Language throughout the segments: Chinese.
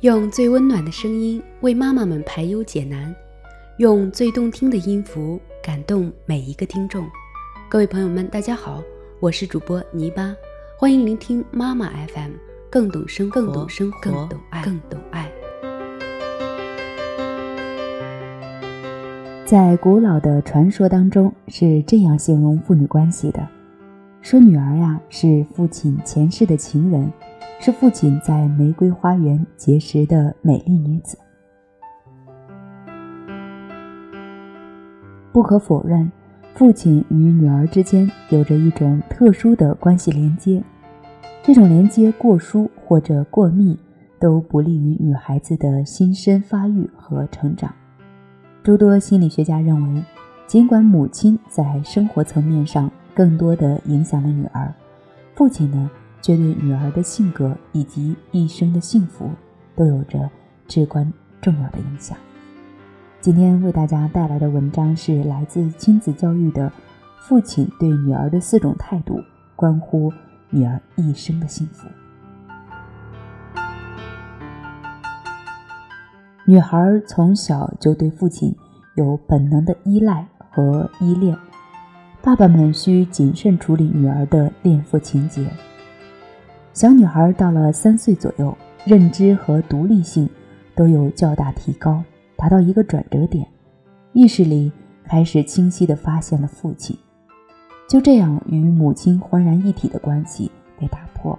用最温暖的声音为妈妈们排忧解难，用最动听的音符感动每一个听众。各位朋友们，大家好，我是主播泥巴，欢迎聆听妈妈 FM，更懂生活，更懂生活，更懂爱，更懂爱。在古老的传说当中，是这样形容父女关系的：说女儿呀，是父亲前世的情人。是父亲在玫瑰花园结识的美丽女子。不可否认，父亲与女儿之间有着一种特殊的关系连接。这种连接过疏或者过密，都不利于女孩子的心身发育和成长。诸多心理学家认为，尽管母亲在生活层面上更多的影响了女儿，父亲呢？却对女儿的性格以及一生的幸福都有着至关重要的影响。今天为大家带来的文章是来自亲子教育的《父亲对女儿的四种态度，关乎女儿一生的幸福》。女孩从小就对父亲有本能的依赖和依恋，爸爸们需谨慎处理女儿的恋父情节。小女孩到了三岁左右，认知和独立性都有较大提高，达到一个转折点，意识里开始清晰地发现了父亲。就这样，与母亲浑然一体的关系被打破。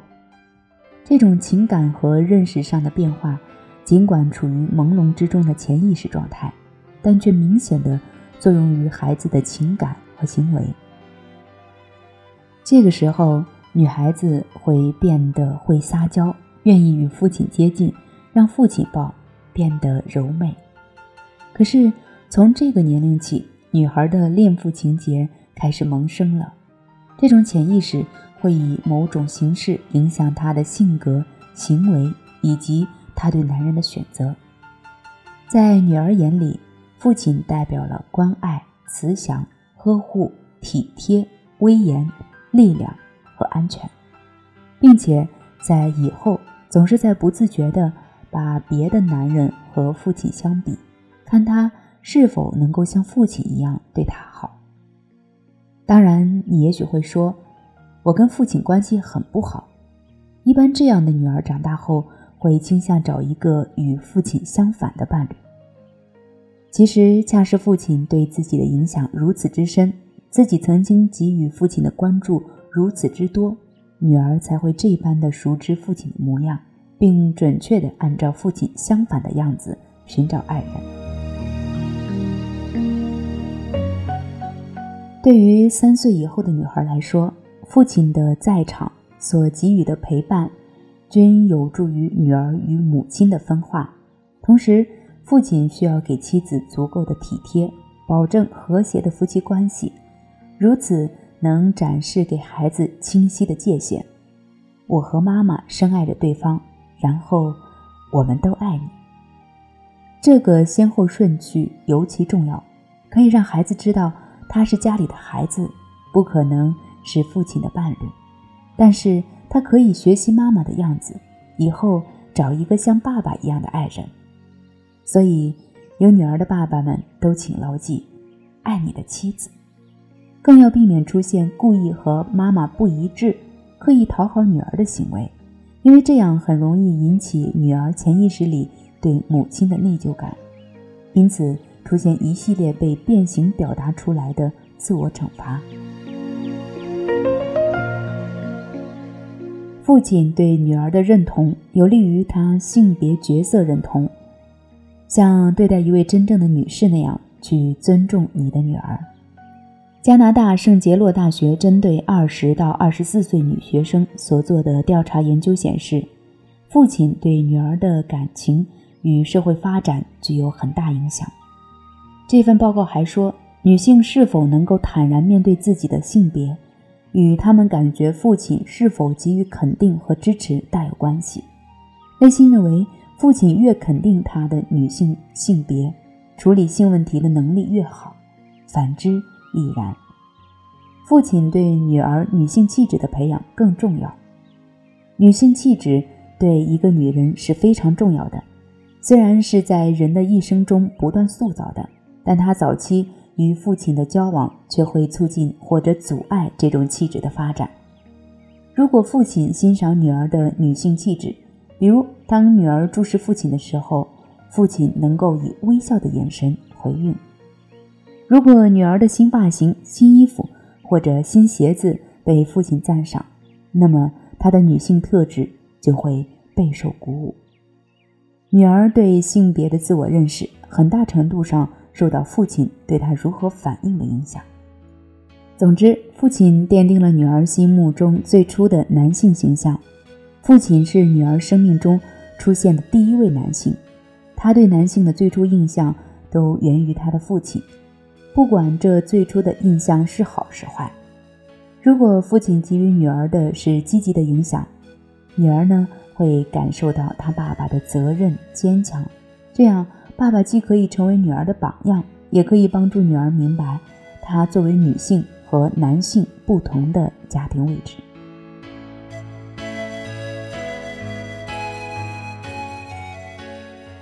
这种情感和认识上的变化，尽管处于朦胧之中的潜意识状态，但却明显地作用于孩子的情感和行为。这个时候。女孩子会变得会撒娇，愿意与父亲接近，让父亲抱，变得柔美。可是从这个年龄起，女孩的恋父情节开始萌生了。这种潜意识会以某种形式影响她的性格、行为以及她对男人的选择。在女儿眼里，父亲代表了关爱、慈祥、呵护、体贴、威严、力量。和安全，并且在以后总是在不自觉地把别的男人和父亲相比，看他是否能够像父亲一样对他好。当然，你也许会说，我跟父亲关系很不好。一般这样的女儿长大后会倾向找一个与父亲相反的伴侣。其实，恰是父亲对自己的影响如此之深，自己曾经给予父亲的关注。如此之多，女儿才会这般的熟知父亲的模样，并准确的按照父亲相反的样子寻找爱人。对于三岁以后的女孩来说，父亲的在场所给予的陪伴，均有助于女儿与母亲的分化。同时，父亲需要给妻子足够的体贴，保证和谐的夫妻关系。如此。能展示给孩子清晰的界限。我和妈妈深爱着对方，然后我们都爱你。这个先后顺序尤其重要，可以让孩子知道他是家里的孩子，不可能是父亲的伴侣，但是他可以学习妈妈的样子，以后找一个像爸爸一样的爱人。所以，有女儿的爸爸们都请牢记：爱你的妻子。更要避免出现故意和妈妈不一致、刻意讨好女儿的行为，因为这样很容易引起女儿潜意识里对母亲的内疚感，因此出现一系列被变形表达出来的自我惩罚。父亲对女儿的认同，有利于他性别角色认同，像对待一位真正的女士那样去尊重你的女儿。加拿大圣杰洛大学针对二十到二十四岁女学生所做的调查研究显示，父亲对女儿的感情与社会发展具有很大影响。这份报告还说，女性是否能够坦然面对自己的性别，与她们感觉父亲是否给予肯定和支持大有关系。内心认为，父亲越肯定她的女性性别，处理性问题的能力越好；反之，亦然。父亲对女儿女性气质的培养更重要。女性气质对一个女人是非常重要的，虽然是在人的一生中不断塑造的，但他早期与父亲的交往却会促进或者阻碍这种气质的发展。如果父亲欣赏女儿的女性气质，比如当女儿注视父亲的时候，父亲能够以微笑的眼神回应；如果女儿的新发型、新衣服或者新鞋子被父亲赞赏，那么她的女性特质就会备受鼓舞。女儿对性别的自我认识，很大程度上受到父亲对她如何反应的影响。总之，父亲奠定了女儿心目中最初的男性形象。父亲是女儿生命中出现的第一位男性，他对男性的最初印象都源于他的父亲，不管这最初的印象是好是坏。如果父亲给予女儿的是积极的影响，女儿呢？会感受到他爸爸的责任坚强，这样爸爸既可以成为女儿的榜样，也可以帮助女儿明白她作为女性和男性不同的家庭位置。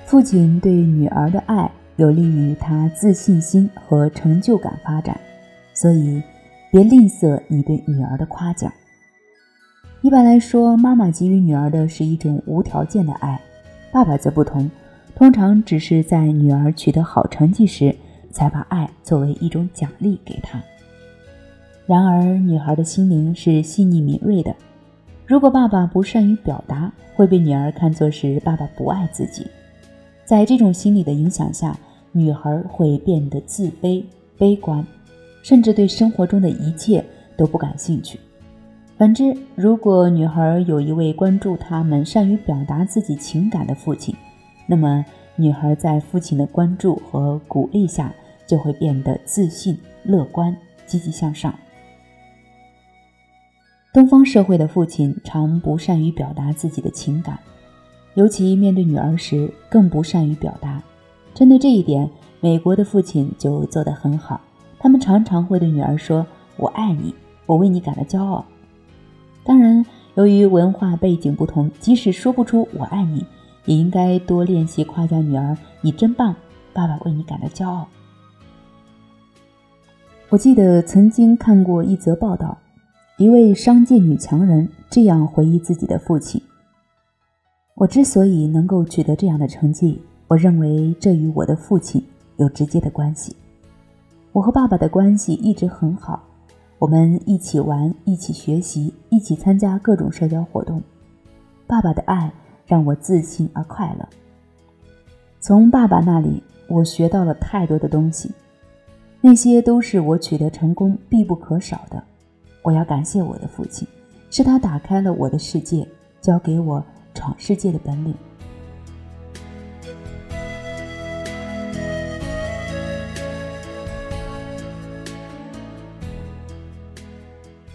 父亲对女儿的爱有利于她自信心和成就感发展，所以别吝啬你对女儿的夸奖。一般来说，妈妈给予女儿的是一种无条件的爱，爸爸则不同，通常只是在女儿取得好成绩时，才把爱作为一种奖励给她。然而，女孩的心灵是细腻敏锐的，如果爸爸不善于表达，会被女儿看作是爸爸不爱自己。在这种心理的影响下，女孩会变得自卑、悲观，甚至对生活中的一切都不感兴趣。反之，如果女孩有一位关注他们、善于表达自己情感的父亲，那么女孩在父亲的关注和鼓励下，就会变得自信、乐观、积极向上。东方社会的父亲常不善于表达自己的情感，尤其面对女儿时更不善于表达。针对这一点，美国的父亲就做得很好，他们常常会对女儿说：“我爱你，我为你感到骄傲。”当然，由于文化背景不同，即使说不出“我爱你”，也应该多练习夸奖女儿：“你真棒，爸爸为你感到骄傲。”我记得曾经看过一则报道，一位商界女强人这样回忆自己的父亲：“我之所以能够取得这样的成绩，我认为这与我的父亲有直接的关系。我和爸爸的关系一直很好。”我们一起玩，一起学习，一起参加各种社交活动。爸爸的爱让我自信而快乐。从爸爸那里，我学到了太多的东西，那些都是我取得成功必不可少的。我要感谢我的父亲，是他打开了我的世界，教给我闯世界的本领。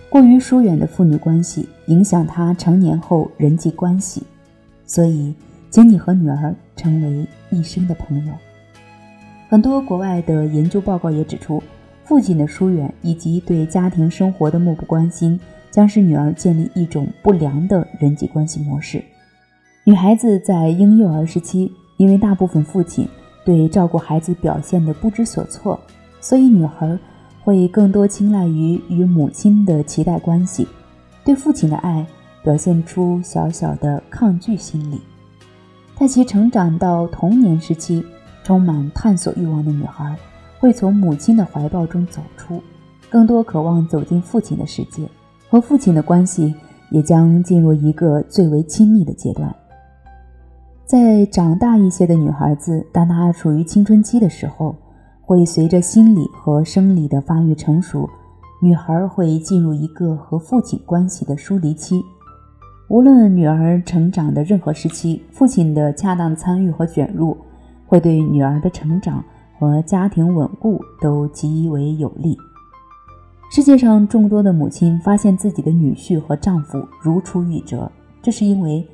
过于疏远的父女关系影响他成年后人际关系，所以，请你和女儿成为一生的朋友。很多国外的研究报告也指出，父亲的疏远以及对家庭生活的漠不关心，将使女儿建立一种不良的人际关系模式。女孩子在婴幼儿时期，因为大部分父亲对照顾孩子表现的不知所措，所以女孩。会更多青睐于与母亲的脐带关系，对父亲的爱表现出小小的抗拒心理。在其成长到童年时期，充满探索欲望的女孩会从母亲的怀抱中走出，更多渴望走进父亲的世界，和父亲的关系也将进入一个最为亲密的阶段。在长大一些的女孩子，当她处于青春期的时候。会随着心理和生理的发育成熟，女孩会进入一个和父亲关系的疏离期。无论女儿成长的任何时期，父亲的恰当参与和卷入，会对女儿的成长和家庭稳固都极为有利。世界上众多的母亲发现自己的女婿和丈夫如出一辙，这是因为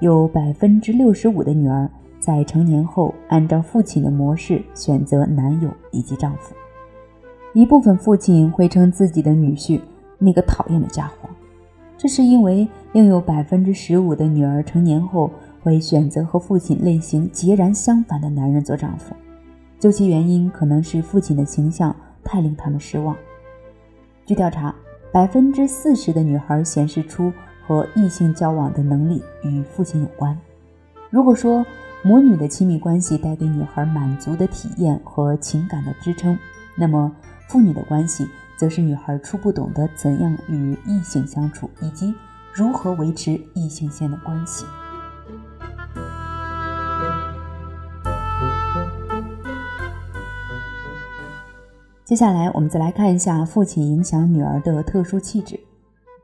有百分之六十五的女儿。在成年后，按照父亲的模式选择男友以及丈夫。一部分父亲会称自己的女婿“那个讨厌的家伙”，这是因为另有百分之十五的女儿成年后会选择和父亲类型截然相反的男人做丈夫。究其原因，可能是父亲的形象太令他们失望。据调查，百分之四十的女孩显示出和异性交往的能力与父亲有关。如果说母女的亲密关系带给女孩满足的体验和情感的支撑，那么父女的关系则是女孩初步懂得怎样与异性相处，以及如何维持异性间的关系。接下来，我们再来看一下父亲影响女儿的特殊气质。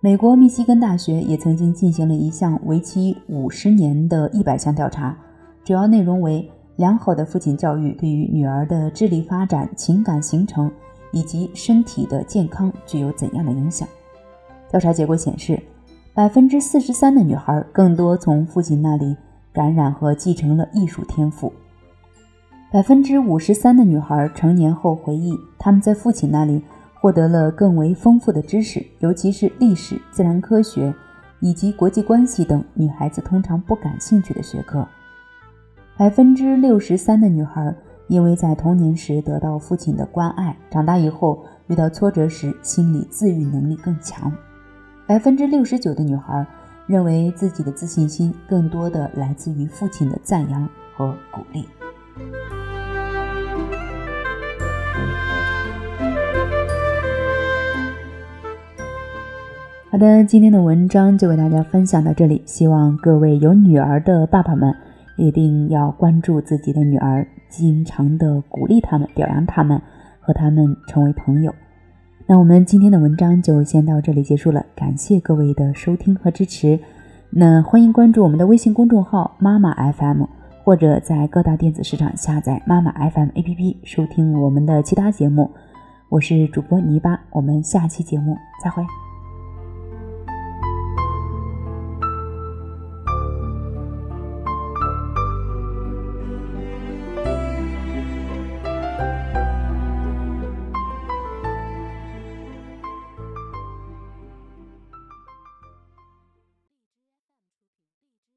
美国密西根大学也曾经进行了一项为期五十年的一百项调查，主要内容为良好的父亲教育对于女儿的智力发展、情感形成以及身体的健康具有怎样的影响。调查结果显示，百分之四十三的女孩更多从父亲那里感染和继承了艺术天赋。百分之五十三的女孩成年后回忆，他们在父亲那里获得了更为丰富的知识，尤其是历史、自然科学以及国际关系等女孩子通常不感兴趣的学科。百分之六十三的女孩因为在童年时得到父亲的关爱，长大以后遇到挫折时心理自愈能力更强。百分之六十九的女孩认为自己的自信心更多的来自于父亲的赞扬和鼓励。好的，今天的文章就为大家分享到这里。希望各位有女儿的爸爸们一定要关注自己的女儿，经常的鼓励他们、表扬他们，和他们成为朋友。那我们今天的文章就先到这里结束了，感谢各位的收听和支持。那欢迎关注我们的微信公众号“妈妈 FM”，或者在各大电子市场下载“妈妈 FM” APP 收听我们的其他节目。我是主播泥巴，我们下期节目再会。